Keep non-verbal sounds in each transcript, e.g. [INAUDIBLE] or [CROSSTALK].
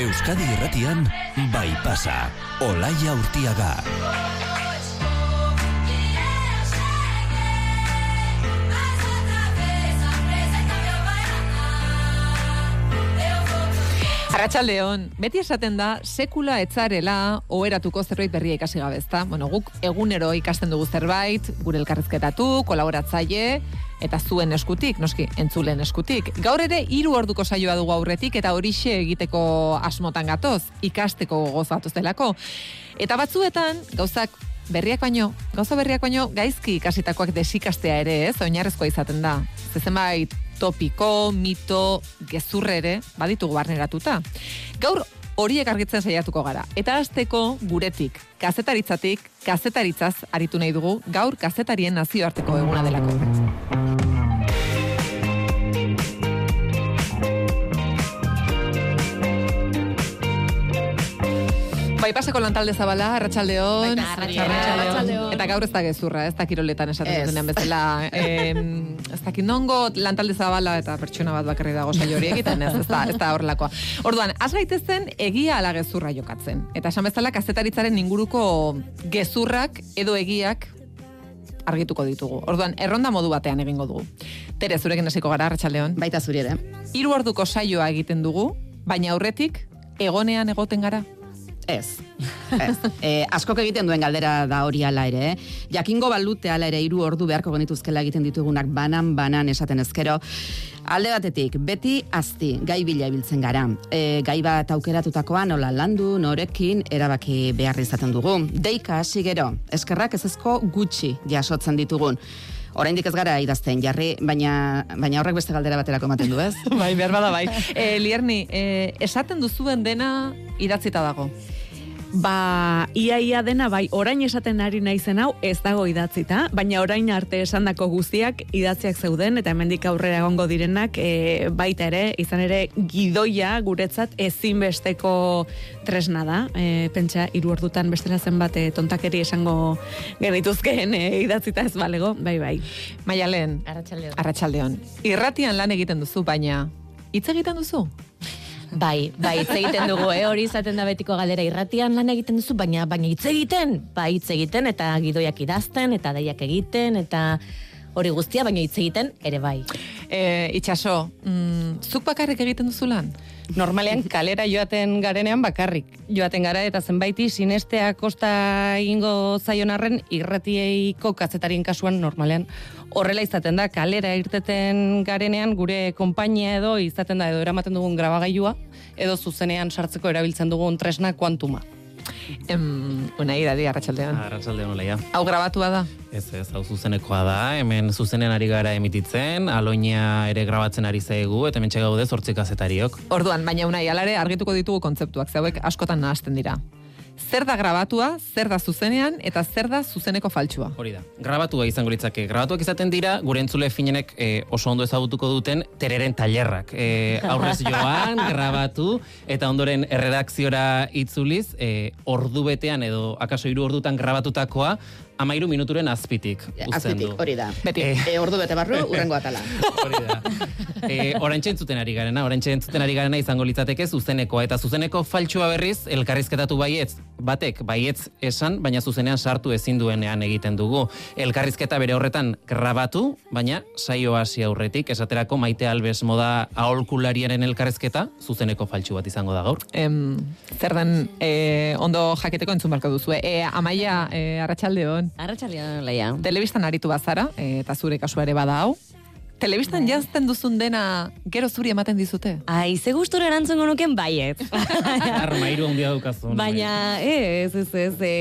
Euskadi Irratian bai pasa. Olaia Urtiaga. Arratxaldeon, beti esaten da, sekula etzarela oheratuko zerbait berria ikasi gabe, ezta? Bueno, guk egunero ikasten dugu zerbait, gure elkarrizketatu, kolaboratzaile, eta zuen eskutik, noski, entzulen eskutik. Gaur ere, hiru orduko saioa dugu aurretik, eta horixe egiteko asmotan gatoz, ikasteko gozatuz delako. Eta batzuetan, gauzak berriak baino, gauza berriak baino, gaizki ikasitakoak desikastea ere, ez, oinarrezkoa izaten da. Zezenbait, topiko, mito, gezurre ere, baditugu barneratuta. Gaur horiek argitzen saiatuko gara. Eta hasteko guretik, kazetaritzatik, kazetaritzaz aritu nahi dugu, gaur kazetarien nazioarteko eguna delako. Bai, pasako lantalde zabala, arratsaldeon. Arratsaldeon. Arratsaldeon. Eta gaur ez da gezurra, ez da kiroletan esaten Ez. zenean bezala. Em, ez dakit nongo lantalde zabala eta pertsona bat bakarri dago saio hori egiten, ez, ez da, ez da horrelakoa. Orduan, az gaitezen egia ala gezurra jokatzen. Eta esan bezala, kazetaritzaren inguruko gezurrak edo egiak argituko ditugu. Orduan, erronda modu batean egingo dugu. Tere, zurekin hasiko gara, arratsaldeon. Baita zuri ere. Hiru orduko saioa egiten dugu, baina aurretik egonean egoten gara. Ez. Ez. [LAUGHS] E, askok egiten duen galdera da hori ala ere. eh? Jakingo balute ala ere hiru ordu beharko genituzkela egiten ditugunak banan banan esaten ezkero. Alde batetik, beti azti, gai bila ibiltzen gara. E, gai bat aukeratutakoa nola landu, norekin, erabaki behar izaten dugu. Deika hasi gero, eskerrak ezezko gutxi jasotzen ditugun. Oraindik ez gara idazten jarri, baina, baina horrek beste galdera baterako ematen du, ez? [LAUGHS] bai, behar bada bai. E, Lierni, e, esaten duzuen dena idatzita dago. Ba, ia ia dena bai, orain esaten ari naizen hau ez dago idatzita, baina orain arte esandako guztiak idatziak zeuden eta hemendik aurrera egongo direnak e, baita ere, izan ere gidoia guretzat ezinbesteko tresna da. E, pentsa hiru ordutan bestela zenbat e, tontakeri esango genituzkeen e, idatzita ez balego, bai bai. Maialen, Arratsaldeon. arratsaldeon. Irratian lan egiten duzu, baina hitz egiten duzu? Bai, bai, hitz egiten dugu, eh? hori izaten da betiko galdera irratian lan egiten duzu, baina baina hitz egiten, bai hitz egiten eta gidoiak idazten eta deiak egiten eta hori guztia, baina hitz egiten ere bai. E, itxaso, mm, zuk bakarrik egiten duzu lan? normalean kalera joaten garenean bakarrik joaten gara eta zenbaiti sinestea kosta egingo zaion arren irratieiko kazetarien kasuan normalean horrela izaten da kalera irteten garenean gure konpainia edo izaten da edo eramaten dugun grabagailua edo zuzenean sartzeko erabiltzen dugun tresna kuantuma. Em, unai, dadi, arratsaldeon. Arratsalde honola Hau grabatua da? Ez ez, hau zuzenekoa da, hemen zuzenean ari gara emititzen, aloina ere grabatzen ari zaigu, eta hemen gaude zortzik kazetariok. Orduan, baina unai, alare argituko ditugu kontzeptuak, zeuek askotan nahasten dira. Zer da grabatua, zer da zuzenean, eta zer da zuzeneko faltsua. Hori da, grabatua izango litzake. Grabatuak izaten dira, gure entzule finenek eh, oso ondo ezagutuko duten tereren tailerrak. Eh, [LAUGHS] aurrez joan, grabatu, eta ondoren erredakziora itzuliz, eh, ordu betean edo akaso hiru ordutan grabatutakoa, amairu minuturen azpitik. uzten Azpitik, hori da. Beti. Eh, E, ordu bete barru, urrengo atala. [LAUGHS] Hori da. E, entzuten ari garena, oraintxe entzuten ari garena izango litzateke zuzenekoa eta zuzeneko faltsua berriz elkarrizketatu baietz, batek baietz esan, baina zuzenean sartu ezin duenean egiten dugu. Elkarrizketa bere horretan grabatu, baina saio hasi aurretik esaterako Maite Albes moda aholkulariaren elkarrizketa zuzeneko faltsu bat izango da gaur. Em, zer den e, ondo jaketeko entzun barko duzu. E, amaia, e, arratsaldeon. Arratsaldeon leia. Telebistan aritu bazara, e, eta zure kasua ere bada hau. Telebistan janzten duzun dena gero zuri ematen dizute. Ai, ze gustura erantzungo nuken baiet. [LAUGHS] Armairu handia daukazu. Baina, ez, ez, ez, e,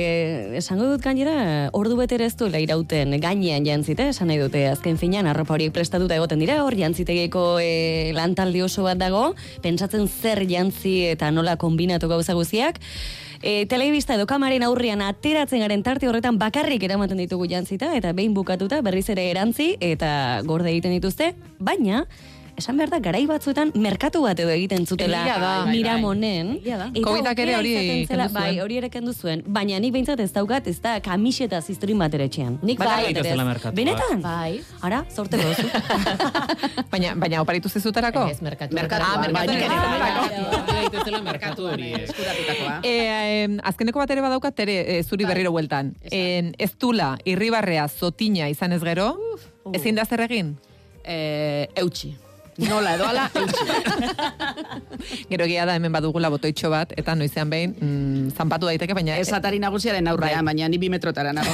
esango dut gainera, ordu beter ez duela irauten gainean jantzite, esan nahi dute, azken finean, arropa horiek prestatuta egoten dira, hor jantzitegeko e, lantalde oso bat dago, pentsatzen zer jantzi eta nola kombinatu gauza guztiak, e, telebista edo kamaren aurrian ateratzen garen tarte horretan bakarrik eramaten ditugu jantzita, eta behin bukatuta berriz ere erantzi, eta gorde egiten dituzte, baina, esan behar da, garai batzuetan merkatu bat edo egiten zutela Egia da. miramonen. Da. Eta Covidak ere hori zela. Bai, hori ere kendu zuen. Baina nik behintzat ez daukat, ez da kamiseta ziztrin bat ere etxean. Nik bai. Dituzela merkatuak. Benetan? Bai. Ara, zorte gozu. [LAUGHS] Baina, baina oparitu zizutarako? Ez merkatu. Merkatu. Ah, merkatu Bai, bai. Dituzela merkatu hori. Eskuratutakoa. E, em, azkeneko bat ere badaukat ere e, zuri berriro bueltan. En, ez dula, irribarrea, zotina izan ez gero, ezin da zer egin? Eh, eutxi. Nola edo ala. [LAUGHS] Gero egia da hemen badugula botoitxo bat, eta noizean behin, mm, zanpatu daiteke, baina... Ez atari nagusiaren aurrean, baina ni bi metrotara nago.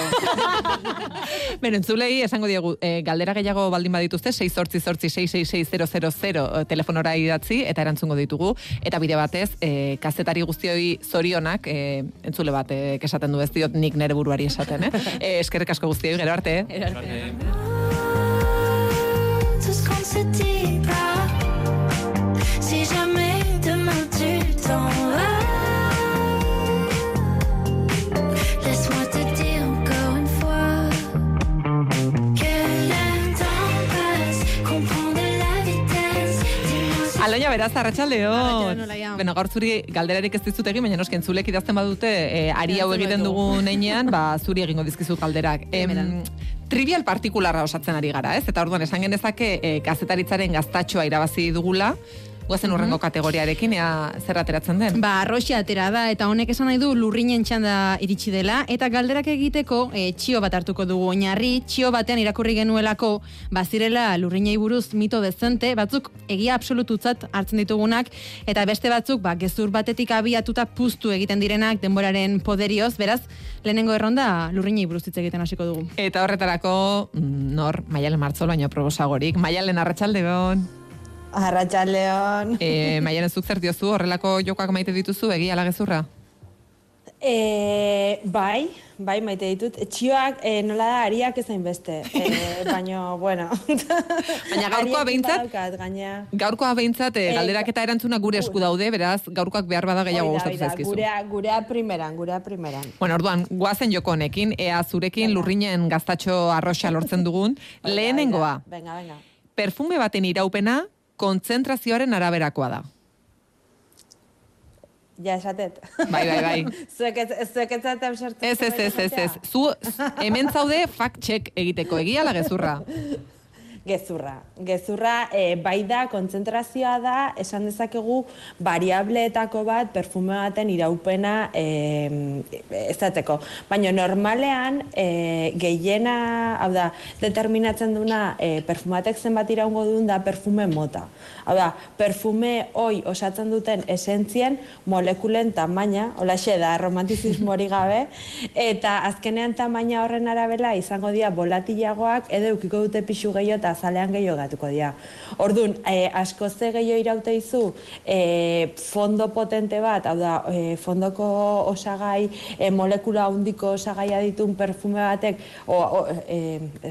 [LAUGHS] Beno, entzulei esango diegu, e, galdera gehiago baldin badituzte, 6 sortzi sortzi 666 telefonora idatzi, eta erantzungo ditugu, eta bide batez, e, kazetari guztioi zorionak, e, entzule bat, e, esaten du ez diot nik nere buruari esaten, eh? [LAUGHS] e, eskerrik asko guztioi, gero arte. Tout Aloia beraz, Olaia. Beno, gaur zuri galderarik ez dizut egin, baina noski entzulek idazten badute, e, ari hau egiten dugu neinean, ba, zuri egingo dizkizut galderak. Em, trivial partikularra osatzen ari gara, ez? Eta orduan esan genezake e, kazetaritzaren gaztatxoa irabazi dugula, guazen urrengo kategoriarekin, ea zer ateratzen den. Ba, arroxia atera da, eta honek esan nahi du lurrinen txanda iritsi dela, eta galderak egiteko e, txio bat hartuko dugu oinarri, txio batean irakurri genuelako, bazirela lurrinei buruz mito dezente, batzuk egia absolututzat hartzen ditugunak, eta beste batzuk, ba, gezur batetik abiatuta puztu egiten direnak denboraren poderioz, beraz, lehenengo erronda lurrinei buruz hitz egiten hasiko dugu. Eta horretarako, mm, nor, Maialen Martzol, baino probosagorik. Maialen, arratsaldeon. Arratxaldeon. E, Maialen, zuk zer diozu, horrelako jokoak maite dituzu, egia ala gezurra? E, bai, bai maite ditut. Txioak e, nola da ariak ezain beste. E, [LAUGHS] baino, bueno. Baina gaurkoa behintzat-. Gaurkoa behintzat, e, Eh, galderak eta erantzuna gure esku daude, beraz, gaurkoak behar bada gehiago gustatu zaizkizu. Gurea, gurea primeran, gurea primeran. Bueno, orduan, guazen joko honekin, ea zurekin lurrinen gaztatxo arroxa lortzen dugun, [LAUGHS] lehenengoa, Venga, venga. perfume baten iraupena, kontzentrazioaren araberakoa da. Ja esatet. Bai, bai, bai. [LAUGHS] zuek ez, ez. Ez, ez, ez, ez, ez. Zu hemen zaude fact check egiteko, egia ala gezurra. [LAUGHS] Gezurra. Gezurra e, bai da, kontzentrazioa da, esan dezakegu variableetako bat perfume baten iraupena e, ezateko. Baina normalean e, gehiena, hau da, determinatzen duna e, perfumatek zenbat iraungo duen da perfume mota. Hau da, perfume hoi osatzen duten esentzien molekulen tamaina, holaxe da, romantizismori gabe, eta azkenean tamaina horren arabela izango dira volatilagoak edo eukiko dute pixu gehiago eta azalean gehiago gatuko dira. Orduan, e, asko ze gehiago iraute izu e, fondo potente bat, hau da, e, fondoko osagai, e, molekula handiko osagaia ditun perfume batek, o, o, e,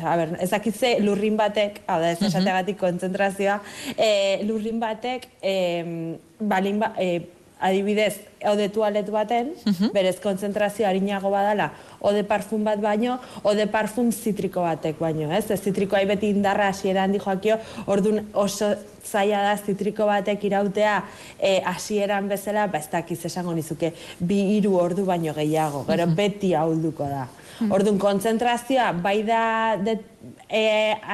a ber, ez dakit ze lurrin batek, hau da, ez esategatik kontzentrazioa, e, lurrin batek, e, balin ba, e, adibidez, ode tualet baten, berez kontzentrazio harinago badala, ode parfum bat baino, ode parfum zitriko batek baino, ez? Ez zitrikoa beti indarra hasieran di joakio, ordun oso zaila da zitriko batek irautea e, hasieran bezala, ba ez dakiz esango nizuke, bi hiru ordu baino gehiago, gero beti ahulduko da. Orduan, kontzentrazioa bai da de, e,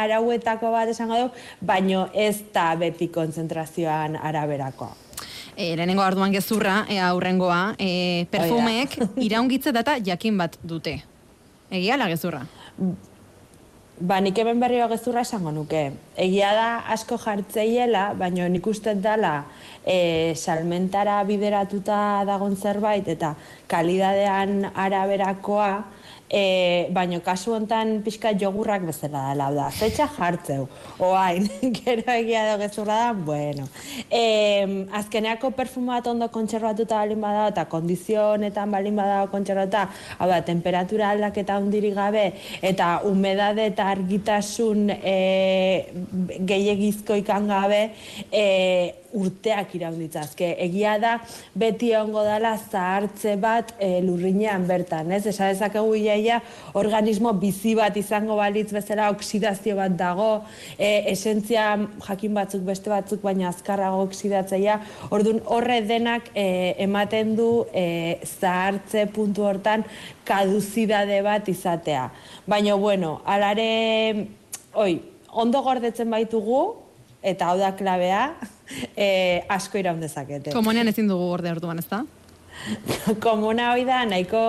arauetako bat esango du, baino ez da beti kontzentrazioan araberakoa. E, lehenengo arduan gezurra, e, aurrengoa, e, perfumeek iraungitze data jakin bat dute. Egia la gezurra. Ba, nik hemen berriro gezurra esango nuke. Egia da asko jartzeiela, baina nik uste dala e, salmentara bideratuta dagon zerbait eta kalidadean araberakoa, e, baina kasu hontan pixka jogurrak bezala dela, hau da, zetxa jartzeu, oain, [LAUGHS] gero egia da gezurra da, bueno. E, azkeneako perfuma ondo kontserbatuta balin bada, eta kondizionetan balin bada kontserbatuta, hau da, temperatura aldaketa hundirik gabe, eta humedade eta argitasun e, gehiagizko ikan gabe, e, urteak iraunditzazke. Egia da, beti ongo dala zahartze bat e, lurrinean bertan, ez? Esa dezakegu ia iaia organismo bizi bat izango balitz bezala oksidazio bat dago, e, esentzia jakin batzuk beste batzuk baina azkarrago oksidatzeia, orduan horre denak e, ematen du e, zahartze puntu hortan kaduzidade bat izatea. Baina bueno, alare, oi, ondo gordetzen baitugu, eta hau da klabea, e, asko iraun dezakete. Komunean ezin dugu gorde orduan, ezta? [LAUGHS] Komuna hoi da, nahiko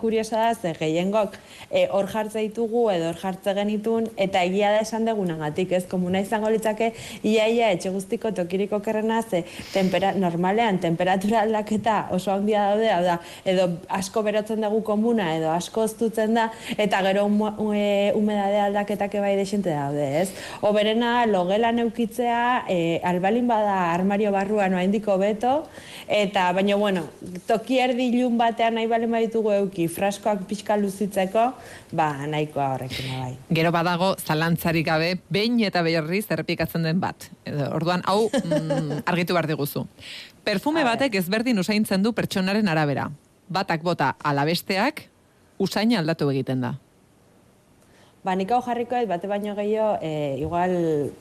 kuriosa da, ze gehiengok e, hor jartze ditugu edo hor jartze genitun, eta egia da esan degunagatik, ez komuna izango litzake, iaia etxe guztiko tokiriko kerrena, ze tempera, normalean temperatura aldaketa oso handia daude, da, edo asko berotzen dugu komuna, edo asko oztutzen da, eta gero umu- e, humedade aldaketak bai desente daude, ez? Oberena logelan eukitzea, e, albalin bada armario barruan oaindiko beto, eta baina bueno, toki erdi ilun batean nahi balen baditugu euki, fraskoak pixka luzitzeko, ba nahikoa horrekin bai. Gero badago zalantzarik gabe, behin eta berriz errepikatzen den bat. Edo, orduan, hau [LAUGHS] mm, argitu behar diguzu. Perfume batek ezberdin usaintzen du pertsonaren arabera. Batak bota alabesteak, usaina aldatu egiten da. Ba, nik hau jarriko ez, bate baino gehiago, e, igual,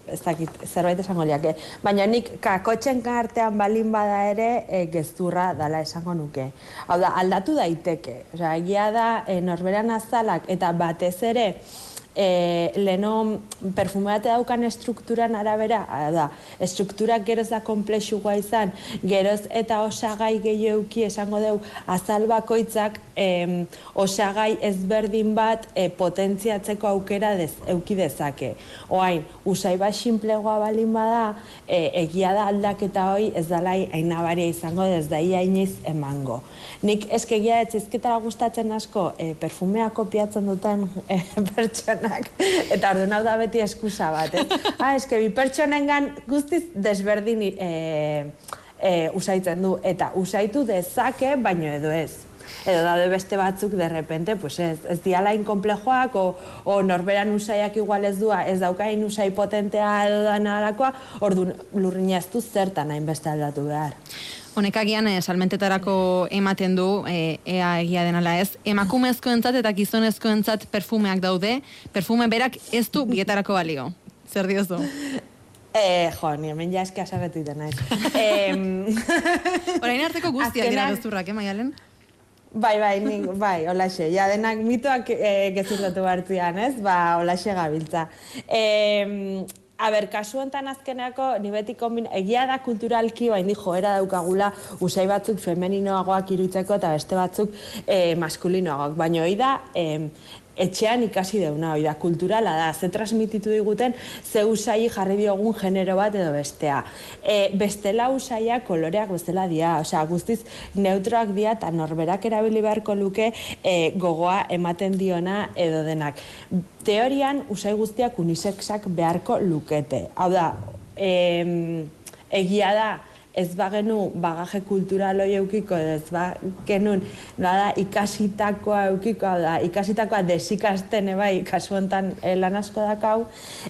ez dakit, zerbait esango liake. Baina nik kakotxen artean balin bada ere, e, gezurra dala esango nuke. Hau da, aldatu daiteke. Osea, egia da, e, norberan azalak, eta batez ere, e, leno perfumate daukan estrukturan arabera, hau da, estrukturak geroz da komplexua izan, geroz eta osagai gehiuki esango deu azal bakoitzak em, osagai ezberdin bat e, potentziatzeko aukera dez, euki dezake. Oain, usai bat sinplegoa balin bada, e, egia da aldaketa hoi ez dalai ainabaria izango ez da ia emango. Nik eskegia ez izketara gustatzen asko e, perfumea kopiatzen duten e, [LAUGHS] pertsonak, eta orduan hau da beti eskusa bat, ez? ah, eske bi pertsonengan guztiz desberdin e, e, usaitzen du, eta usaitu dezake, baino edo ez. Edo daude beste batzuk de repente, pues ez, ez diala inkomplejoak, o, o norberan usaiak igual ez dua, ez daukain usai potentea edo dana alakoa, orduan lurrina ez du zertan hainbeste aldatu behar. Honek agian eh, salmentetarako ematen du, eh, ea egia denala ez, emakumezkoentzat eta gizonezkoentzat perfumeak daude, perfume berak ez du bietarako balio. Zer diozu? [LAUGHS] Eh, jo, ni hemen ja eski asabetu iten naiz. [LAUGHS] Em, [LAUGHS] Orain arteko guztiak dira gezurrak, eh, Maialen? Bai, bai, nik, bai, olaxe, ja denak mitoak e, gezurtatu hartzian, ez? Ba, olaxe gabiltza. E, a ber, kasu honetan azkeneako, ni beti kombin, egia da kulturalki, bain di joera daukagula, usai batzuk femeninoagoak irutzeko eta beste batzuk e, maskulinoagoak. Baina hoi da, e, etxean ikasi deuna, hoi da, kulturala da, ze transmititu diguten, ze usai jarri diogun genero bat edo bestea. E, bestela usaiak koloreak bestela dia, osea, guztiz neutroak dia eta norberak erabili beharko luke e, gogoa ematen diona edo denak. Teorian, usai guztiak unisexak beharko lukete. Hau da, em, egia da, ez bagenu bagaje kultural hori eukiko, ez bagenun nada ikasitakoa eukiko, da, ikasitakoa desikasten ebai kasu hontan eh, lan asko dakau,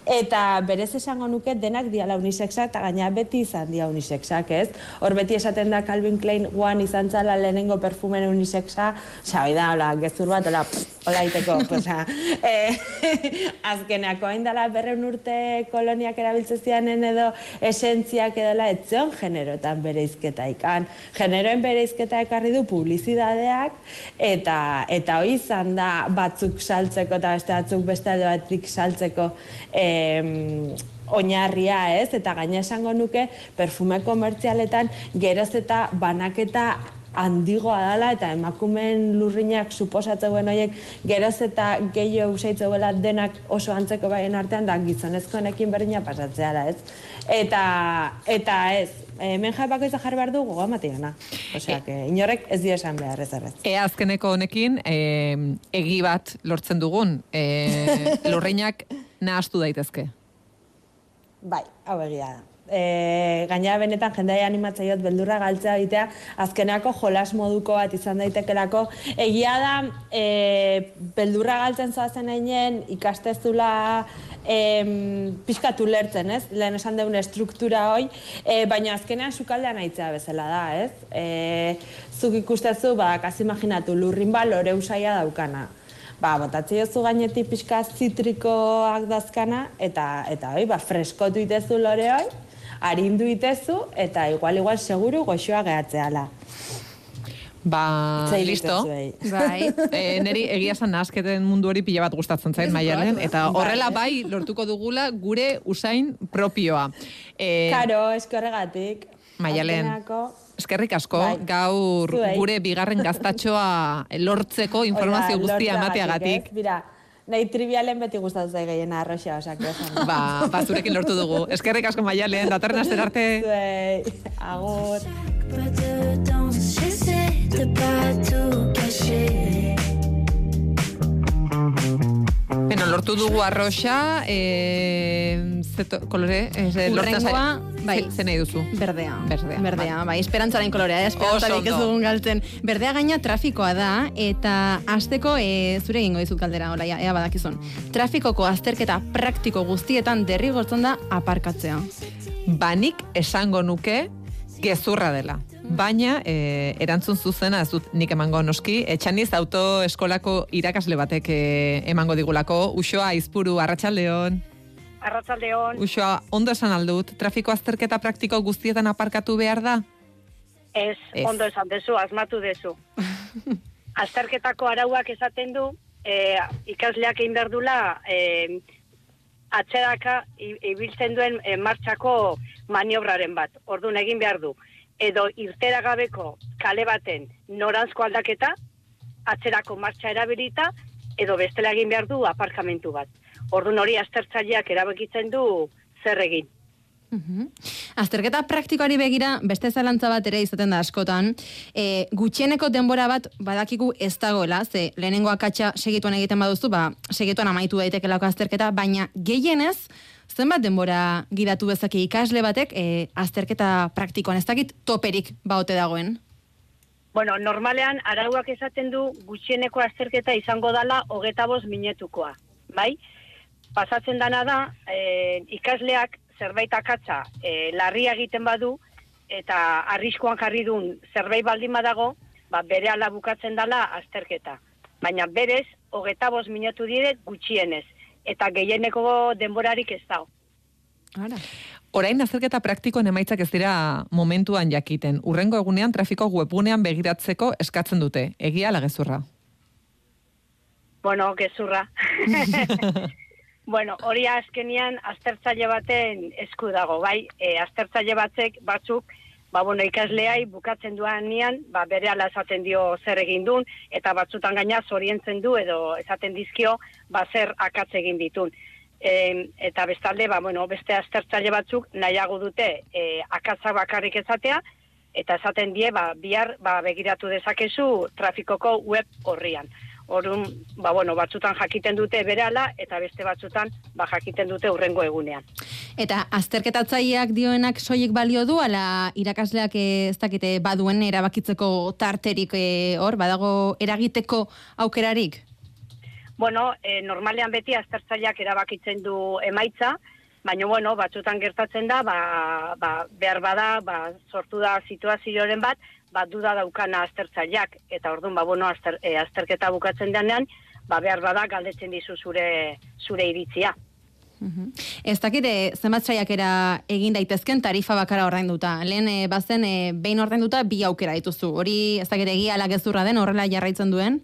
eta berez esango nuke denak diala unisexak, eta gaina beti izan dia unisexak, ez? Hor beti esaten da Calvin Klein guan izan zala lehenengo perfumen unisexa, hoi da, hola, gezur bat, hola, hola iteko, [LAUGHS] oza, eh, [LAUGHS] azkeneako hain dela berreun urte koloniak erabiltzen zianen edo esentziak edola etzion generotan bereizketa ikan. Generoen bereizketa ekarri du publizidadeak eta eta hoi izan da batzuk saltzeko eta beste batzuk beste alde batzuk saltzeko em, oinarria, ez? Eta gaina esango nuke perfume komertzialetan geroz eta banaketa handigoa dela eta emakumeen lurrinak suposatzeuen horiek geroz eta gehiago usaitzeuela denak oso antzeko baien artean da gizonezkoenekin berdina pasatzea da, ez? Eta, eta ez, hemen jai bakoitza jarri behar du gogoa matiana. Osea, que inorrek ez dio esan behar ez errez. Ea azkeneko honekin, e, egi bat lortzen dugun, e, lurreinak nahastu daitezke. Bai, hau egia da. E, gaina benetan jendea animatzaiot beldurra galtzea egitea, azkenako jolas moduko bat izan daitekelako. Egia da, e, beldurra galtzen zoazen einen ikastezula em, pixkatu lertzen, ez? Lehen esan deun struktura hoi, e, baina azkenean sukaldean aitzea bezala da, ez? E, zuk ikustezu, ba, kasi imaginatu, lurrin ba lore usaia daukana. ba, botatzi jozu gainetik pixka zitrikoak dazkana, eta, eta hoi, ba, freskotu itezu lore hoi, arindu itezu, eta igual, igual, seguru goxoa gehatzeala. Ba, Hitz egin listo. Bai. e, neri egia esan nasketen mundu hori pila bat gustatzen zait maialen, eta horrela bai lortuko dugula gure usain propioa. E, Karo, eskorregatik. Maialen. Eskerrik asko, Bai. gaur Zuei. gure bigarren gaztatxoa lortzeko informazio Hori da, guztia emateagatik. ez? Mira, nahi trivialen beti gustatu zai gehiena arroxa, osak. Ba, ba, zurekin lortu dugu. Eskerrik asko maialen, datorren aster arte. Zuei, agur. De pas tout cacher. Beno, lortu dugu arroxa, e, zeto, kolore, e, lortzen Urrengoa, bai. ze- nahi duzu? Berdea. Berdea, Berdea, bai, esperantzaren kolorea, eh? Esperantzarik ez dugun galtzen. Berdea gaina trafikoa da, eta azteko e, zure egingo dizut galdera, hola, ea badakizun. Trafikoko azterketa praktiko guztietan derrigortzen da aparkatzea. Banik esango nuke gezurra dela. Baina, e, erantzun zuzena, ez dut nik emango noski, etxaniz autoeskolako irakasle batek e, emango digulako, Uxoa Izpuru, Arratsaldeon. Arratzaldeon, Uxoa, ondo esan aldut, trafiko azterketa praktiko guztietan aparkatu behar da? ez, Ez. ondo esan dezu, asmatu dezu. [LAUGHS] Azterketako arauak esaten du, e, ikasleak egin behar dula, e, atzeraka ibiltzen duen e, martxako maniobraren bat. Orduan egin behar du. Edo irtera gabeko kale baten noranzko aldaketa, atzerako martxa erabilita, edo bestela egin behar du aparkamentu bat. Orduan hori aztertzaileak erabakitzen du zer egin. Mhm. Azterketa praktikoari begira, beste zalantza bat ere izaten da askotan, e, gutxieneko denbora bat badakigu ez dagoela, ze lehenengo akatsa segituan egiten baduzu, ba, segituan amaitu daitekelako azterketa, baina gehienez, zenbat denbora gidatu bezake ikasle batek e, azterketa praktikoan ez dakit toperik baote dagoen. Bueno, normalean arauak esaten du gutxieneko azterketa izango dala hogeta bost minutukoa, bai? Pasatzen dana da, e, ikasleak zerbait akatsa e, larria egiten badu, eta arriskoan jarri duen zerbait baldin badago, ba, bere ala bukatzen dala azterketa. Baina berez, hogeta bost minutu dire gutxienez, eta gehieneko denborarik ez dago. Ara. Orain azterketa praktikoen emaitzak ez dira momentuan jakiten. Urrengo egunean trafiko webgunean begiratzeko eskatzen dute. Egia ala gezurra. Bueno, gezurra. [LAUGHS] [LAUGHS] bueno, hori azkenian aztertzaile baten esku dago, bai? E, aztertzaile batzek batzuk, ba, bueno, ikasleai bukatzen duan nian, ba, bere ala esaten dio zer egin duen, eta batzutan gaina zorientzen du edo esaten dizkio, ba, zer akatz egin ditun. E, eta bestalde, ba, bueno, beste aztertzaile batzuk nahiago dute e, akatza bakarrik ezatea, eta esaten die, ba, bihar ba, begiratu dezakezu trafikoko web horrian. Orduan, ba, bueno, batzutan jakiten dute berala eta beste batzutan ba, jakiten dute urrengo egunean. Eta azterketatzaileak dioenak soilik balio du, ala irakasleak eh, ez dakite baduen erabakitzeko tarterik eh, hor, badago eragiteko aukerarik? Bueno, e, normalean beti aztertzaileak erabakitzen du emaitza, baina bueno, batzutan gertatzen da, ba, ba, behar bada, ba, sortu da situazioren bat, ba, duda daukana aztertzaileak, eta orduan, ba, bueno, azter, e, azterketa bukatzen denean, ba, behar bada galdetzen dizu zure, zure iritzia. Ez dakite zenbat saiakera egin daitezken tarifa bakara ordainduta. Lehen e, bazen e, behin ordainduta bi aukera dituzu. Hori ez dakite egia ala gezurra den horrela jarraitzen duen?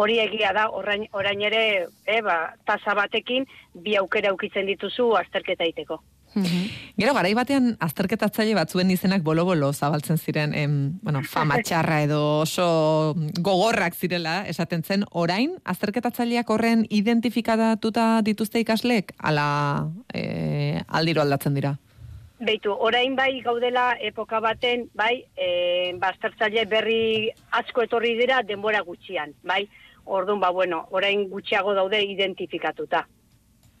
Hori egia da, orain, orain ere, e, ba, tasa batekin bi aukera ukitzen dituzu azterketa iteko. Gero, garai batean azterketatzaile batzuen izenak bolo-bolo zabaltzen ziren, em, bueno, fama txarra edo oso gogorrak zirela, esaten zen, orain, azterketatzaileak horren identifikatuta dituzte ikasleek, ala e, aldiro aldatzen dira. Beitu, orain bai gaudela epoka baten, bai, e, baztertzaile berri asko etorri dira denbora gutxian, bai. Orduan, ba, bueno, orain gutxiago daude identifikatuta.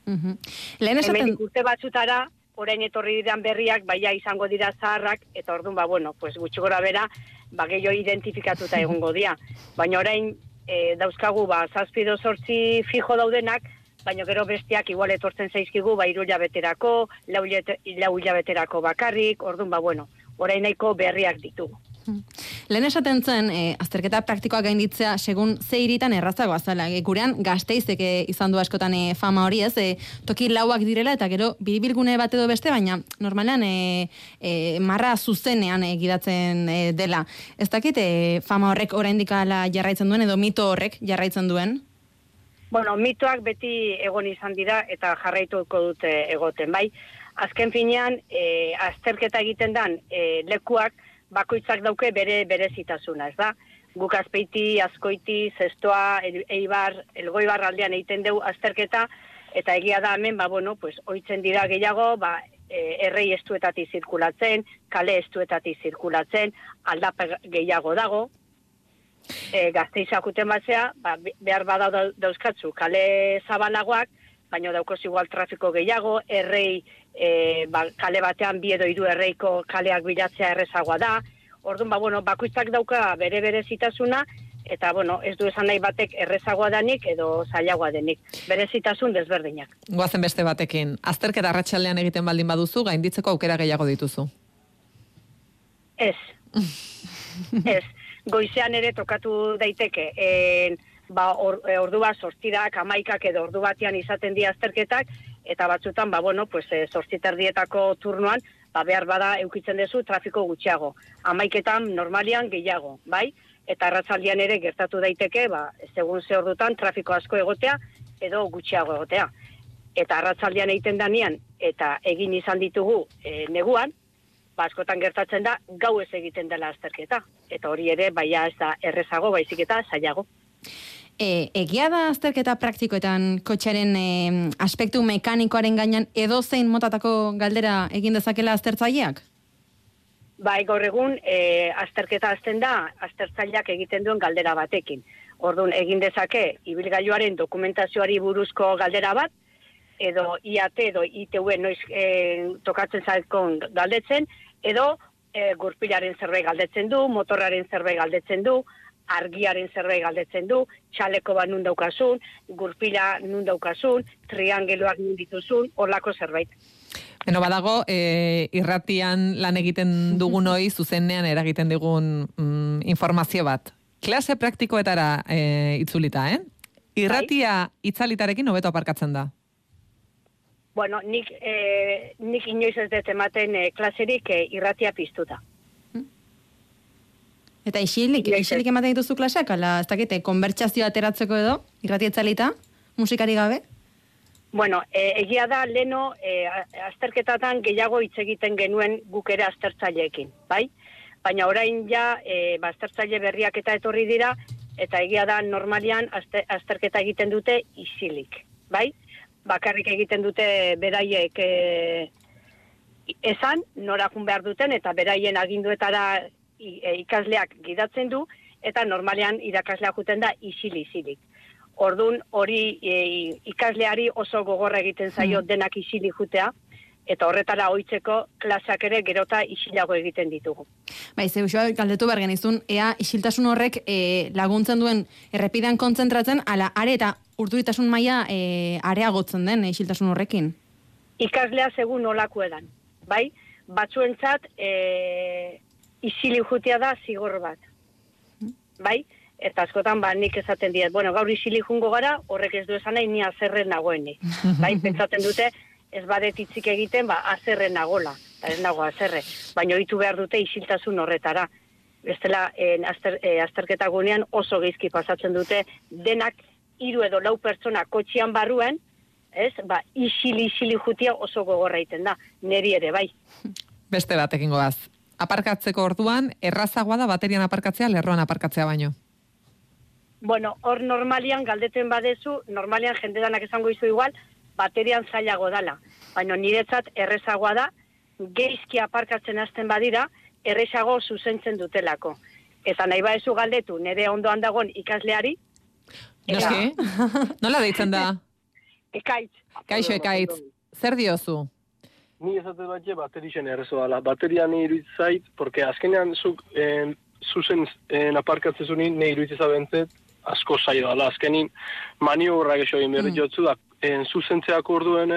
Mhm. Lehen esaten... Hemendik urte batzutara, orain etorri diran berriak, baia izango dira zaharrak, eta orduan, ba, bueno, pues gutxi gora bera, ba, gehiago identifikatuta egongo dira. [LAUGHS] Baina orain, e, dauzkagu, ba, zazpido sortzi fijo daudenak, baina gero bestiak igual etortzen zaizkigu, ba, iru hilabeterako, lau lau hilabeterako bakarrik, orduan, ba, bueno, orain nahiko berriak ditugu. Lehen esaten zen, e, azterketa praktikoa gainditzea, segun ze hiritan errazagoa zela. E, gurean, gazteizek e, izan du askotan e, fama hori ez, e, toki lauak direla, eta gero biribilgune bat edo beste, baina normalean e, e, marra zuzenean e, gidatzen e, dela. Ez dakit, e, fama horrek oraindik ala jarraitzen duen, edo mito horrek jarraitzen duen? Bueno, mitoak beti egon izan dira eta jarraituko dute egoten, bai. Azken finean, e, azterketa egiten dan e, lekuak bakoitzak dauke bere berezitasuna, ez da? Guk azpeiti, azkoiti, zestoa, eibar, elgoibar aldean egiten dugu azterketa, eta egia da hemen, ba, bueno, pues, oitzen dira gehiago, ba, e, errei estuetatik zirkulatzen, kale estuetatik zirkulatzen, aldape gehiago dago, e, gazteizak uten batzea, ba, be- behar bada dau- dauzkatzu kale zabalagoak, baina daukoz igual trafiko gehiago, errei e, ba, kale batean bi edo hiru erreiko kaleak bilatzea errezagoa da. Orduan, ba, bueno, bakoitzak dauka bere berezitasuna, eta, bueno, ez du esan nahi batek errezagoa danik edo zailagoa denik. Berezitasun desberdinak. Goazen beste batekin. Azterketa arratsaldean egiten baldin baduzu, gainditzeko aukera gehiago dituzu. Ez. [LAUGHS] Ez. Goizean ere tokatu daiteke. En, ba, or, e, ordu bat sortzirak, amaikak edo ordu batean izaten dira azterketak, eta batzutan, ba, bueno, pues, e, sortziterdietako turnoan, ba, behar bada eukitzen duzu trafiko gutxiago. Amaiketan normalian gehiago, bai? Eta arratzaldian ere gertatu daiteke, ba, segun ze ordutan trafiko asko egotea, edo gutxiago egotea. Eta arratzaldian egiten danean, eta egin izan ditugu e, neguan, ba, askotan gertatzen da, gau ez egiten dela azterketa. Eta hori ere, baina ez da errezago, baizik eta zailago. E, egia da azterketa praktikoetan kotxearen e, aspektu mekanikoaren gainean edo zein motatako galdera egin dezakela aztertzaileak? Bai, gaur egun, e, azterketa azten da, aztertzaileak egiten duen galdera batekin. Orduan, egin dezake, ibilgailuaren dokumentazioari buruzko galdera bat, edo IAT edo ITV noiz e, tokatzen zaizkon galdetzen, edo e, gurpilaren zerbait galdetzen du, motorraren zerbait galdetzen du, argiaren zerbait galdetzen du, txaleko bat nun daukasun, gurpila nun daukasun, triangeluak nun dituzun, horlako zerbait. Beno, badago, e, irratian lan egiten dugunoi [LAUGHS] zuzenean eragiten digun mm, informazio bat. Klase praktikoetara e, itzulita, eh? Irratia itzalitarekin hobeto aparkatzen da. Bueno, nik, eh, nik inoiz ez dut ematen eh, klaserik eh, irratia piztuta. Eta isilik, isilik ematen dituzu klaseak, ala, ez dakite, konbertsazioa ateratzeko edo, irrati etzalita, musikari gabe? Bueno, e, egia da, leno, e, azterketatan gehiago hitz egiten genuen guk ere aztertzaileekin, bai? Baina orain ja, e, ba, aztertzaile berriak eta etorri dira, eta egia da, normalian azte, azterketa egiten dute isilik, bai? Bakarrik egiten dute beraiek e, esan, norakun behar duten, eta beraien aginduetara ikasleak gidatzen du, eta normalean irakasleak juten da isili-isilik. Ordun hori e, ikasleari oso gogorra egiten zaio denak isili jutea, eta horretara oitzeko klaseak ere gerota isilago egiten ditugu. Bai, ze usua galdetu behar genizun, ea isiltasun horrek e, laguntzen duen errepidean kontzentratzen, ala are eta urduritasun maila e, areagotzen den e, isiltasun horrekin. Ikaslea segun nolako edan, bai? Batzuentzat e, isili jutea da zigor bat, bai? Eta askotan ba nik esaten diet, bueno, gaur isili jungo gara, horrek ez du esan nahi ni azerren nagoenik. [LAUGHS] bai, pentsatzen dute ez badet hitzik egiten, ba azerren nagola, eta ez nago azerre. Baina ohitu behar dute isiltasun horretara. Bestela, en, azter, e, azterketa gunean oso geizki pasatzen dute denak hiru edo lau pertsona kotxian barruen, ez? Ba, isili isili jutia oso gogorra egiten da. Neri ere bai. Beste batekin goaz. Aparkatzeko orduan, errazagoa da baterian aparkatzea, lerroan aparkatzea baino. Bueno, hor normalian galdetzen badezu, normalian jende danak esango izu igual, baterian zailago dala. Baina niretzat errezagoa da, geizki aparkatzen hasten badira, errezago zuzentzen dutelako. Eta nahi baezu galdetu, nire ondoan dagon ikasleari, Noski? Nola deitzen da? [LAUGHS] ekaitz. Kaixo ekaitz, zer diozu? Ni esate bat je baterixen errezo dala. Bateria ni iruditzen zait, porque azkenean zuk en, zuzen en aparkatzen zuni, ne iruditzen zabentzet, asko zaio dala. Azkenin maniobra gexo egin behar jotzu da, en, zuzentzeako orduen,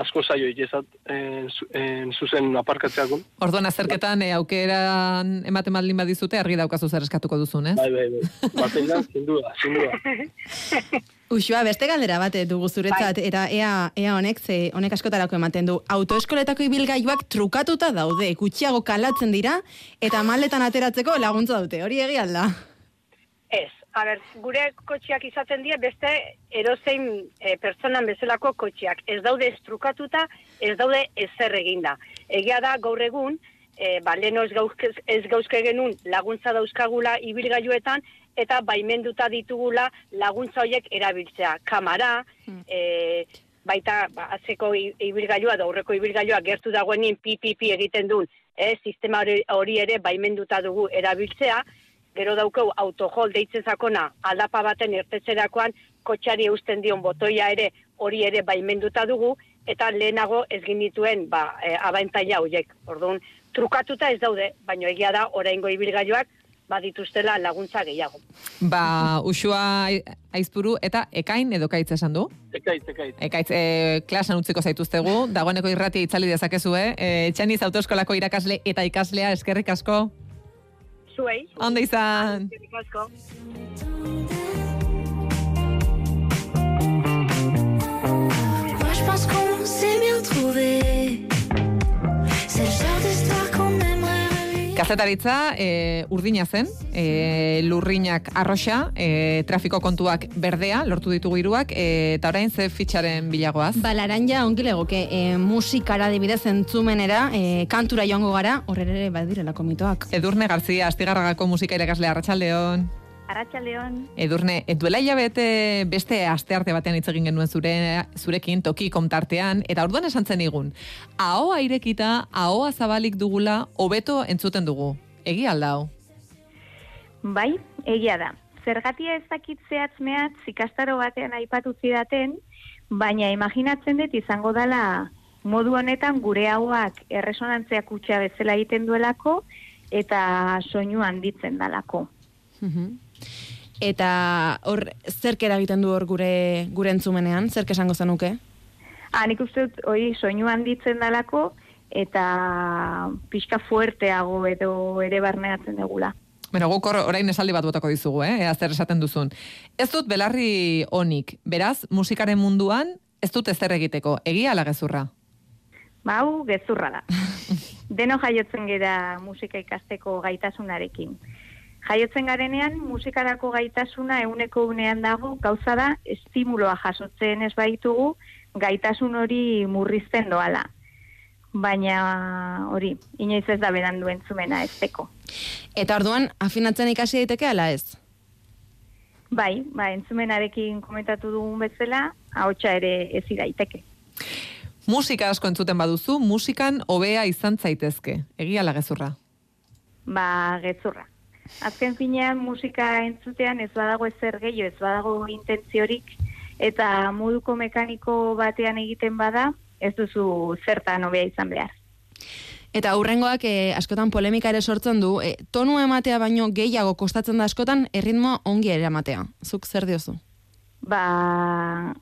asko zaio ikizat en, en, zuzen aparkatzeakun. Orduan azerketan e, aukeran ematen baldin badizute argi daukazu zer eskatuko duzun, ez? Bai, bai, bai. [LAUGHS] Duda, sin duda. [LAUGHS] Uxua, beste galdera bat eh, dugu zuretzat, eta ea, ea honek, ze honek askotarako ematen du. Autoeskoletako ibilgailuak trukatuta daude, gutxiago kalatzen dira, eta maletan ateratzeko laguntza dute, hori egia da. Ez, a ber, gure kotxiak izaten dira beste erozein e, pertsonan bezalako kotxiak. Ez daude estrukatuta, ez daude ezer eginda. Egia da gaur egun, e, ba, leheno ez, gauzke, ez gauzke genuen laguntza dauzkagula ibilgailuetan, eta baimenduta ditugula laguntza horiek erabiltzea. Kamara, e, baita ba, atzeko ibilgailua da aurreko ibilgailua gertu dagoenin pipipi egiten duen, eh, sistema hori, ere baimenduta dugu erabiltzea, gero daukau autojol deitzen zakona aldapa baten ertetzerakoan kotxari eusten dion botoia ere hori ere baimenduta dugu eta lehenago ez ginituen ba, e, abantaila horiek. Orduan, trukatuta ez daude, baino egia da oraingo ibilgailuak badituztela laguntza gehiago. Ba, usua ai- aizpuru eta ekain edo kaitz esan du? Ekaitz, ekaitz. Ekaitz, e, klasan utziko zaituztegu, dagoeneko irratia itzali dezakezue, e, txaniz autoeskolako irakasle eta ikaslea eskerrik asko. Zuei. Ondo izan. Eskerrik asko. Kazetaritza e, urdina zen, e, lurrinak arroxa, e, trafiko kontuak berdea, lortu ditugu hiruak, e, eta orain ze fitxaren bilagoaz. Ba, laranja ongi legoke e, musikara dibidez entzumenera, e, kantura joango gara, horre ere badirela komitoak. Edurne Garzia, astigarragako musika irakasle Arratsaldeon. Arratxaldeon, Edurne, duela hilabete beste astearte batean hitz egin genuen zure, zurekin toki komtartean, eta orduan esan zen igun, ahoa irekita, ahoa zabalik dugula, hobeto entzuten dugu. Egi aldau. bai, egia da. Zergatia ez dakit zehatz mehatz ikastaro batean aipatu zidaten, baina imaginatzen dut izango dela modu honetan gure hauak erresonantzia kutxa bezala egiten duelako eta soinu handitzen dalako. Eta hor, zerk eragiten du hor gure, gure entzumenean, zerk esango zenuke? Ah, nik uste dut, hori soinu handitzen dalako eta pixka fuerteago edo ere barneatzen degula. Bueno, guk orain esaldi bat botako dizugu, eh? Ea zer esaten duzun. Ez dut belarri onik, beraz, musikaren munduan, ez dut ezer egiteko. Egia ala gezurra? Ba, hau gezurra da. [LAUGHS] Deno jaiotzen gera musika ikasteko gaitasunarekin. Jaiotzen garenean, musikarako gaitasuna euneko unean dago, gauza da, estimuloa jasotzen ez baitugu, gaitasun hori murrizten doala. Baina hori, inoiz ez da beran duen zumena ezteko. Eta orduan, afinatzen ikasi daiteke ala ez? Bai, ba, entzumenarekin komentatu dugun bezala, ahotsa ere ez daiteke. Musika asko entzuten baduzu, musikan hobea izan zaitezke. Egia ala gezurra? Ba, gezurra. Azken finean musika entzutean ez badago ezer gehiago, ez badago intentziorik, eta moduko mekaniko batean egiten bada, ez duzu zertan hobea izan behar. Eta hurrengoak eh, askotan polemika ere sortzen du, eh, tonu ematea baino gehiago kostatzen da askotan, erritmo ongi ere ematea. Zuk zer diozu? Ba,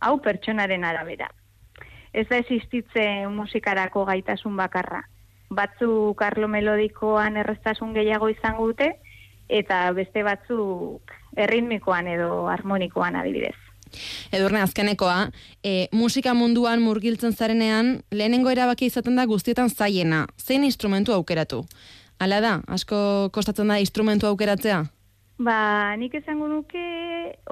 hau pertsonaren arabera. Ez da existitzen musikarako gaitasun bakarra. Batzuk arlo melodikoan errestasun gehiago izango dute, eta beste batzuk erritmikoan edo harmonikoan adibidez. Edurne azkenekoa, e, musika munduan murgiltzen zarenean, lehenengo erabaki izaten da guztietan zaiena. Zein instrumentu aukeratu? Hala da, asko kostatzen da instrumentu aukeratzea? Ba, nik esango nuke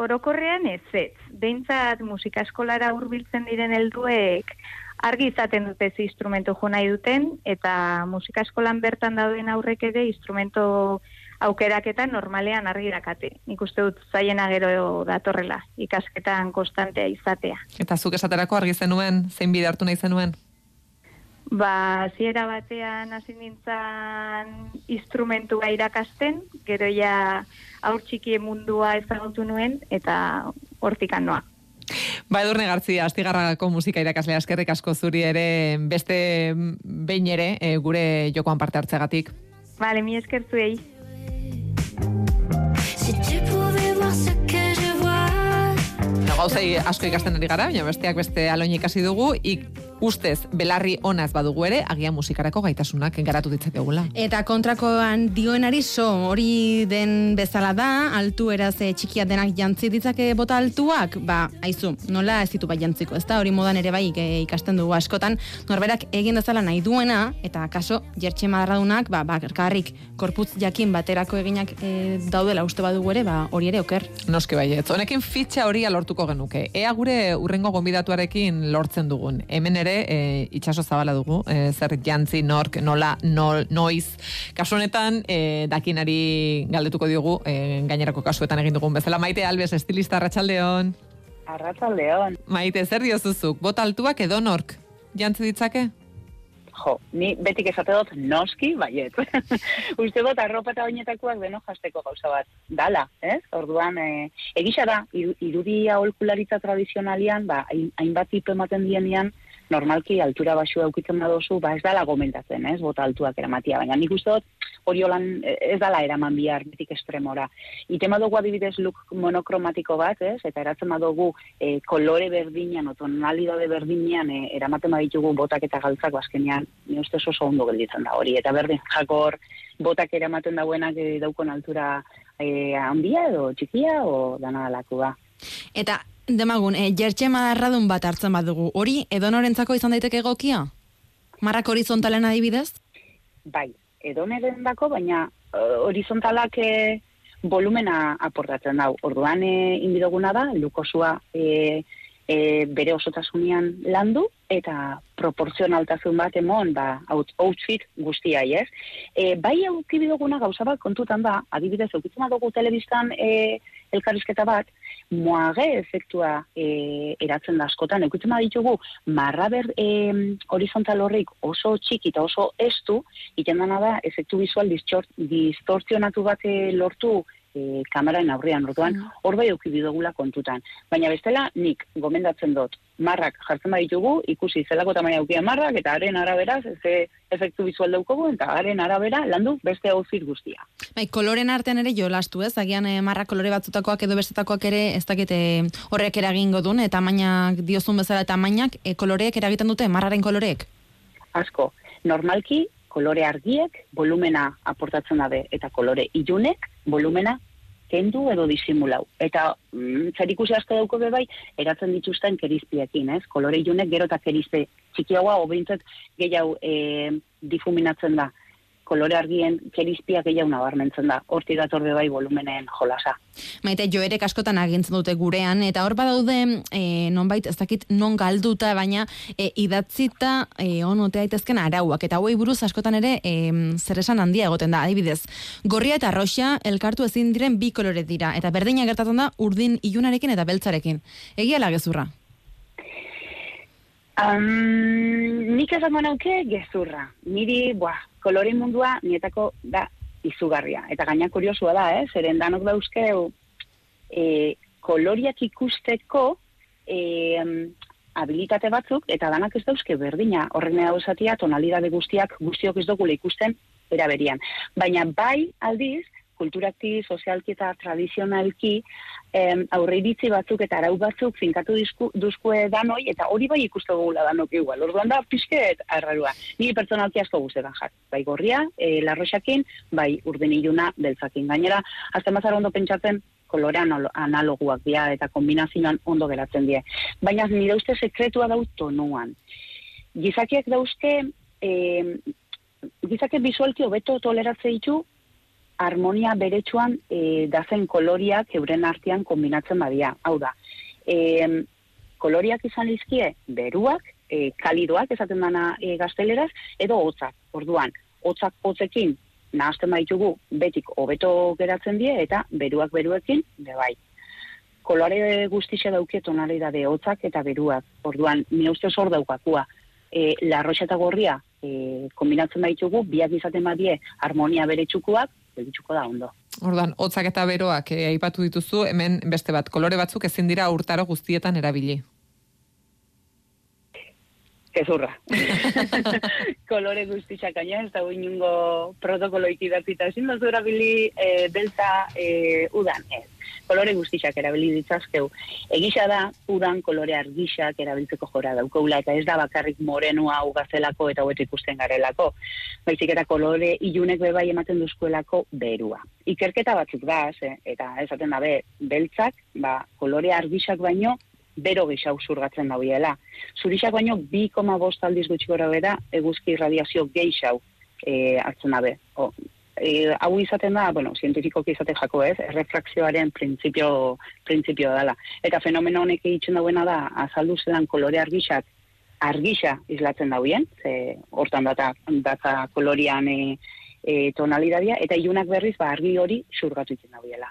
orokorrean ez ez. Behintzat musika eskolara hurbiltzen diren helduek argi izaten dute ze instrumento jo nahi duten, eta musika eskolan bertan dauden aurrek ere instrumento aukeraketan normalean argi dakate. Nik uste dut zaiena gero datorrela, ikasketan konstantea izatea. Eta zuk esaterako argi zenuen, zein bide hartu nahi zenuen? Ba, ziera batean hasi nintzen instrumentua irakasten, gero ja aur txikien mundua ezagutu nuen, eta hortikan noa. Ba, Edurne Garzia, astigarragako musika irakaslea eskerrik asko zuri ere beste behin ere e, gure jokoan parte hartzegatik. Vale, mi esker Gauzei asko ikasten ari gara, baina besteak beste aloin ikasi dugu, ik, ustez, belarri ona ez badugu ere, agian musikarako gaitasunak garatu ditzakegula. Eta kontrakoan dioenari so, hori den bezala da, altu eraz eh, txikia denak jantzi ditzake bota altuak, ba, aizu, nola ez ditu bai jantziko, ez da, hori modan ere bai eh, ikasten dugu askotan, norberak egin dezala nahi duena, eta kaso, jertxe madarradunak, ba, bakarrik korputz jakin baterako eginak eh, daudela uste badugu ere, ba, hori ere oker. Noski baietz. Honekin fitxa hori lortuko genuke. Ea gure urrengo gonbidatuarekin lortzen dugun. Hemen ere e, itxaso zabala dugu, e, zer jantzi, nork, nola, nol, noiz. Kasu honetan, e, dakinari galdetuko diogu, e, gainerako kasuetan egin dugun bezala. Maite Alves, estilista Arratsaldeon. Arratsaldeon. Maite, zer diozuzuk? Bota altuak edo nork? Jantzi ditzake? Jo, ni betik esate dut noski, baiet. [LAUGHS] Uste dut arropa eta oinetakoak beno jasteko gauza bat. Dala, ez? Orduan, e, egisa da, iru- irudia holkularitza tradizionalian, ba, hain- hainbat tipo ematen dienean, normalki altura baxu eukitzen badozu, ba ez dala gomendatzen, ez? Bota altuak eramatia, baina nik uste dut hori holan eh, ez dala eraman bihar betik estremora. Iten badugu adibidez look monokromatiko bat, ez? Eta eratzen badugu e, kolore berdinean, o tonalidade berdinean e, eramaten baditugu botak eta galtzak azkenean, ni uste oso ondo gelditzen da hori. Eta berdin jakor botak eramaten dauenak e, daukon altura e, handia edo txikia o dana alakua. Eta, demagun, e, jertxe madarradun bat hartzen badugu, hori edonorentzako izan daiteke egokia? Marrak horizontalen adibidez? Bai, edoneren dako, baina eh, horizontalak e, volumena aportatzen dau. Orduan e, inbidoguna da, lukosua e, e, bere osotasunean landu, eta proporzionaltasun bat emon, ba, out, outfit guztia, ez? E, bai eukibidoguna gauza bat kontutan da, adibidez, eukitzen dugu telebistan e, elkarrizketa bat, moage efektua e, eratzen da askotan. Eukitzen ditugu marra ber e, horizontal horrik oso txiki eta oso estu, iten da efektu visual distort, distortzionatu bat e, lortu e, kameraren aurrean, orduan, hor bai euki bidogula kontutan. Baina bestela, nik gomendatzen dut, marrak jartzen baditugu, ikusi zelako tamaina eukia marrak, eta haren arabera, ze efektu visual daukogu, eta haren arabera landu beste outfit guztia. Bai, koloren artean ere jolastu, ez? Agian eh, marra kolore batzutakoak edo bestetakoak ere ez dakite horrek eragingo duen, eta tamainak diozun bezala tamainak e, koloreek eragiten dute marraren koloreek? asko. Normalki, kolore argiek volumena aportatzen dabe, eta kolore ilunek volumena kendu edo disimulau. Eta mm, zer ikusi asko dauko be bai, eratzen dituzten kerizpiekin, ez? Kolore ilunek gero eta kerizpe txikiagoa, obeintzat gehiago e, difuminatzen da. Kolore argien kerizpia gehiago nabarmentzen da. Hortik dator be bai volumenen jolasa. Maite, joerek askotan agintzen dute gurean, eta hor badaude, e, nonbait, ez dakit non galduta, baina e, idatzita e, onote daitezken arauak, eta hauei buruz askotan ere e, zer esan handia egoten da, adibidez. Gorria eta roxa elkartu ezin diren bi kolore dira, eta berdina gertatzen da urdin ilunarekin eta beltzarekin. Egia la gezurra. Um, nik esango nauke gezurra. Niri, buah, kolore mundua nietako da izugarria. Eta gaina kuriosua da, eh? Zeren danok dauzkeu e, koloriak ikusteko e, habilitate batzuk, eta danak ez dauzke berdina. Horren hau esatia, tonalidade guztiak guztiok ez dugula ikusten eraberian. Baina bai aldiz, kulturaki, sozialki eta tradizionalki em, aurre iritzi batzuk eta arau batzuk finkatu duzkue danoi, eta hori bai ikuste dugula danok igual. Orduan da, pixket arrarua. Ni pertsonalki asko guztetan jar. Bai gorria, e, larroxakin, bai urden iluna beltzakin. Gainera, azten bazara ondo pentsatzen, kolore analo- analoguak dira eta kombinazioan ondo geratzen die. Baina nire uste sekretua dau tonuan. Gizakiak dauzke, e, gizakiak visualki hobeto toleratze ditu harmonia beretsuan e, dazen koloriak euren artean kombinatzen badia. Hau da, e, koloriak izan lizkie beruak, e, kalidoak esaten dana e, gazteleraz, edo hotzak. Orduan, hotzak hotzekin nahazten baitugu betik hobeto geratzen die eta beruak beruekin bebai. Kolore guztixe dauke tonalidade hotzak eta beruak. Orduan, ni uste hor daukakua. E, larroxa eta gorria e, kombinatzen baitugu, biak izaten badie harmonia beretsukoak, beretsuko da ondo. Orduan, hotzak eta beroak eh, aipatu dituzu, hemen beste bat, kolore batzuk ezin dira urtaro guztietan erabili. Gezurra. [LAUGHS] Kolore guztiak gaina, ez dago inungo protokolo ikidatzita. Ezin dozu erabili e, beltza e, udan, ez. Kolore guztiak erabili ditzazkeu. Egisa da, udan kolore argixak erabiltzeko jora daukagula, eta ez da bakarrik morenua ugazelako eta hobeto ikusten garelako. Baizik eta kolore ilunek bebai ematen duzkuelako berua. Ikerketa batzuk da, ze, eta esaten da be, beltzak, ba, kolore argixak baino, bero gehiago zurgatzen dauiela. Zurixak baino 2,5 aldiz gutxi gora bera eguzki irradiazio gehiago e, hartzen dabe. O, e, hau izaten da, bueno, zientifikoki izaten jako ez, errefrakzioaren printzipio, printzipio dela. Eta fenomeno honek egiten dauena da, azaldu zelan kolore argixak argixa islatzen dauen, ze hortan data, data kolorian e, e, tonalidadia, eta ilunak berriz ba, argi hori zurgatu iten dauela.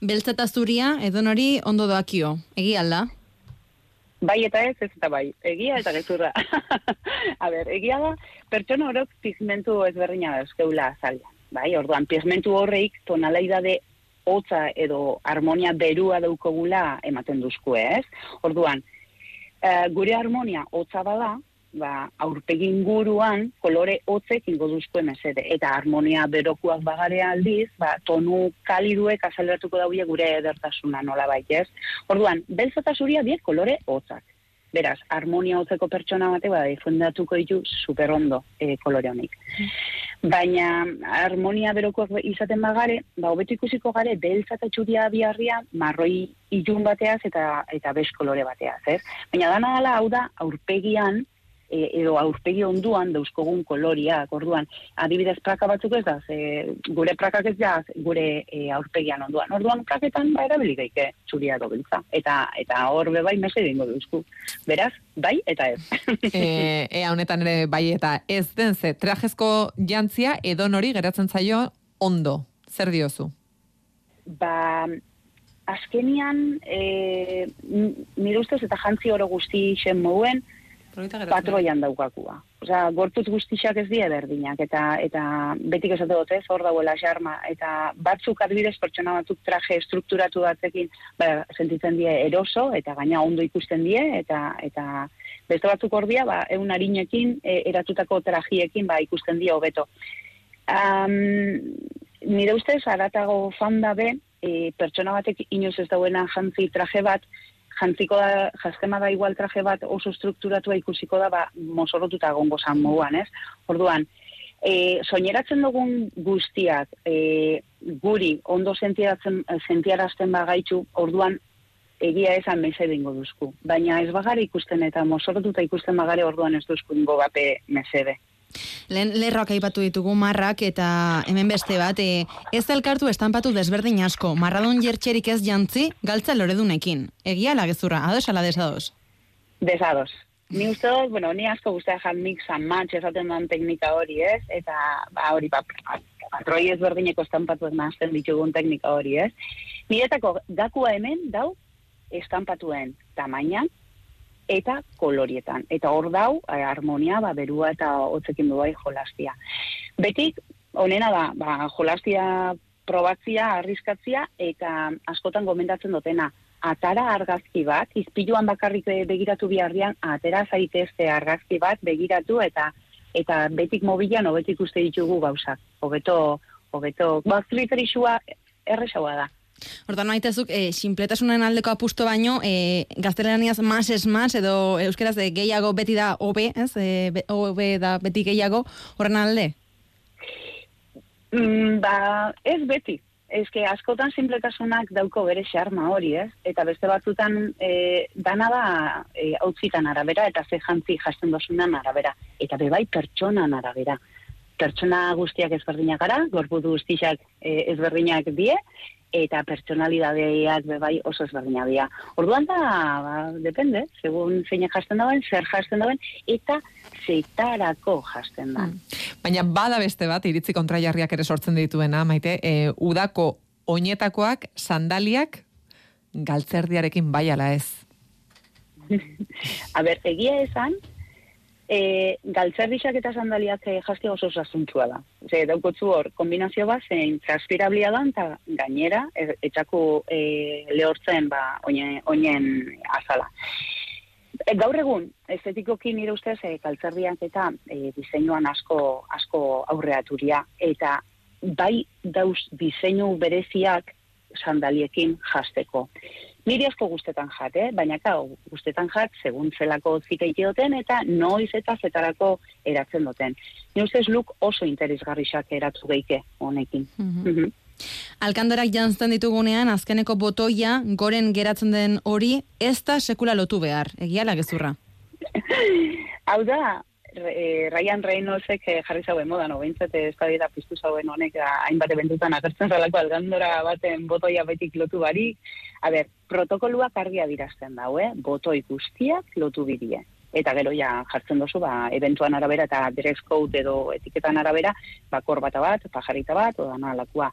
Beltza eta zuria, edon hori ondo doakio. Egi alda? Bai eta ez, ez eta bai. Egia eta gezurra. [LAUGHS] A ber, egia da, pertsona orok pigmentu ezberdina dauzkeula azalean. Bai, orduan, pigmentu horreik tonalaidade hotza edo harmonia berua daukogula ematen duzku, ez? Orduan, eh, gure harmonia hotza bada, ba, aurpegi inguruan kolore hotzek ingo duzko mesede. Eta harmonia berokuak bagare aldiz, ba, tonu kaliduek azaleratuko daude gure edertasuna nola ez? Orduan, beltza eta zuria biek kolore hotzak. Beraz, harmonia hotzeko pertsona bate, ba, difundatuko ditu super ondo e, kolore honik. Baina, harmonia berokoak izaten bagare, ba, hobeto ikusiko gare, beltza eta txuria biharria, marroi ilun bateaz eta eta bes kolore bateaz, ez? Baina dana dela, hau da, aurpegian, e, edo aurpegi onduan dauzkogun koloriak, orduan, adibidez praka batzuk ez da, ze, gure prakak ez da, gure e, aurpegian onduan. Orduan, praketan ba erabili daike txuria edo beltza. Eta, eta hor bai mese dingo duzku. Beraz, bai eta ez. [LAUGHS] e, ea honetan ere bai eta ez den ze trajezko jantzia edo nori geratzen zaio ondo. Zer diozu? Ba, azkenian, e, nire ustez eta jantzi oro guzti isen mouen, patroian daukakua. Osea, gortutz guztixak ez die berdinak, eta eta betik esate dut ez, hor dauela xarma, eta batzuk adibidez pertsona batzuk traje estrukturatu batzekin, ba, sentitzen die eroso, eta gaina ondo ikusten die, eta eta beste batzuk hor dia, ba, eun harinekin, e, eratutako trajiekin, ba, ikusten die hobeto. Um, nire ustez, aratago fan dabe, e, pertsona batek inoz ez dauena jantzi traje bat, jantziko da, jazkema da igual traje bat oso strukturatua ikusiko da, ba, mozorotuta gongo zan moguan, ez? Orduan, e, soineratzen dugun guztiak e, guri ondo sentiaratzen, sentiarazten bagaitu, orduan egia esan meze dingo duzku. Baina ez bagare ikusten eta mozorotuta ikusten bagare orduan ez duzku ingo bape mesede. Lehen lerroak aipatu ditugu marrak eta hemen beste bat, e, ez elkartu estampatu desberdin asko, marradun jertxerik ez jantzi, galtza loredunekin. Egia la gezurra, ados ala desados? Desados. Ni uste dut, bueno, ni asko guztia jan mix and match esaten den teknika hori ez, eta ba, hori ba, patroi ezberdineko estampatu ez nazten ditugun teknika hori ez. Niretako gakua hemen dau estampatuen tamainan, eta kolorietan. Eta hor dau, eh, harmonia, ba, berua eta hotzekin du bai jolastia. Betik, honena da, ba, jolastia probatzia, arriskatzia, eta askotan gomendatzen dutena, atara argazki bat, izpiluan bakarrik begiratu biharrian, atera zaitezte argazki bat, begiratu, eta eta betik mobilan hobetik uste ditugu gauzak. Hobeto, hobeto, ba, erresaua da. Hortan maitezuk, e, sinpletasunen aldeko apusto baino, e, gaztelaniaz mas es mas, edo euskeraz de gehiago beti da obe, ez? E, obe da beti gehiago, horren alde? Mm, ba, ez beti. Ez que askotan simpletasunak dauko bere xarma hori, ez? Eta beste batzutan e, dana da e, hautzitan arabera, eta ze jantzi jasten dosunan arabera. Eta bebai pertsonan arabera. Pertsona guztiak ezberdinak gara, gorbudu guztiak e, ezberdinak die, eta pertsonalidadeak bebai oso ezberdina dira. Orduan da, ba, depende, segun zein jasten dauen, zer jasten dauen, eta zeitarako jasten da. Mm. Baina bada beste bat, iritzi kontraiarriak ere sortzen dituena, maite, e, udako oinetakoak, sandaliak, galtzerdiarekin bai ala ez. [LAUGHS] A ber, egia esan, e, galtzerdixak eta sandaliak e, jaski oso zasuntzua da. Ze, daukotzu hor, kombinazio bat, zein transpirablia da, eta gainera, e, etxako e, lehortzen, ba, oinen, oinen azala. E, gaur egun, estetikoki nire ustez, e, galtzerdiak eta e, diseinuan asko, asko aurreaturia, eta bai dauz diseinu bereziak sandaliekin jasteko. Niri asko guztetan jat, eh? baina kau, guztetan jat, segun zelako ziteite duten, eta noiz eta zetarako eratzen duten. Ni ustez luk oso interesgarrixak eratu geike honekin. Mhm. Alkandorak jantzten ditugunean, azkeneko botoia, goren geratzen den hori, ez da sekula lotu behar. Egiala gezurra. [LAUGHS] Hau da, e, Ryan Reynoldsek eh, jarri zauen moda, no, behintzat ez da piztu zauen honek hainbat ebentutan agertzen zalako algandora baten botoia betik lotu bari. A ber, protokoluak argia dirazten dau, eh? botoi guztiak lotu bidie. Eta gero ja jartzen dozu, ba, eventuan arabera eta dress code edo etiketan arabera, ba, korbata bat, pajarita bat, oda alakua.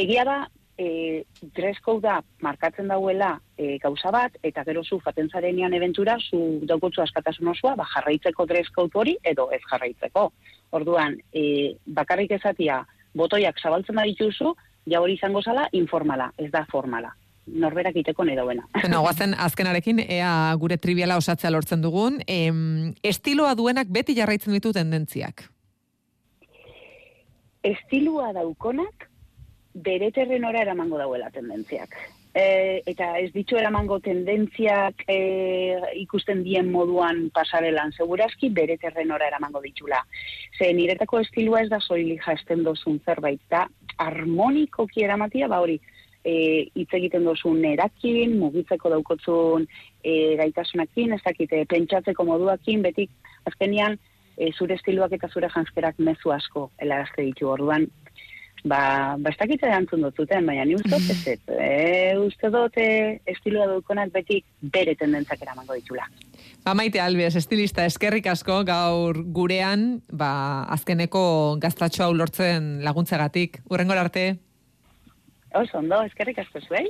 Egia da, e, dress code da markatzen dauela e, gauza bat, eta gero zu faten zarenean eventura, zu daukotzu askatasun osoa, ba, jarraitzeko dress code hori, edo ez jarraitzeko. Orduan, e, bakarrik ezatia, botoiak zabaltzen badituzu, ja hori izango zala, informala, ez da formala. Norberak iteko nahi dauena. [LAUGHS] Bueno, guazen azkenarekin, ea gure triviala osatzea lortzen dugun, em, estiloa duenak beti jarraitzen ditu tendentziak. Estilua daukonak, bere terrenora eramango dauela tendentziak. E, eta ez ditu eramango tendentziak e, ikusten dien moduan pasarelan, segurazki bere terrenora eramango ditula. Ze niretako estilua ez da soili jasten dozun zerbait, da harmonikoki eramatia, ba hori, e, hitz egiten dozun erakin, mugitzeko daukotzun e, gaitasunakin, ez dakite, pentsatzeko moduakin, betik azkenian e, zure estiluak eta zure janskerak mezu asko helarazte ditu orduan, ba, ba ez dakite erantzun dut zuten, baina ni uste dut ez. [LAUGHS] E, uste dut e, estiloa dukonak beti bere tendentzak eramango ditula. Ba, maite albez, estilista eskerrik asko gaur gurean, ba, azkeneko gaztatxo hau lortzen laguntzagatik. Urrengor arte. Oso, ondo, eskerrik asko zuei.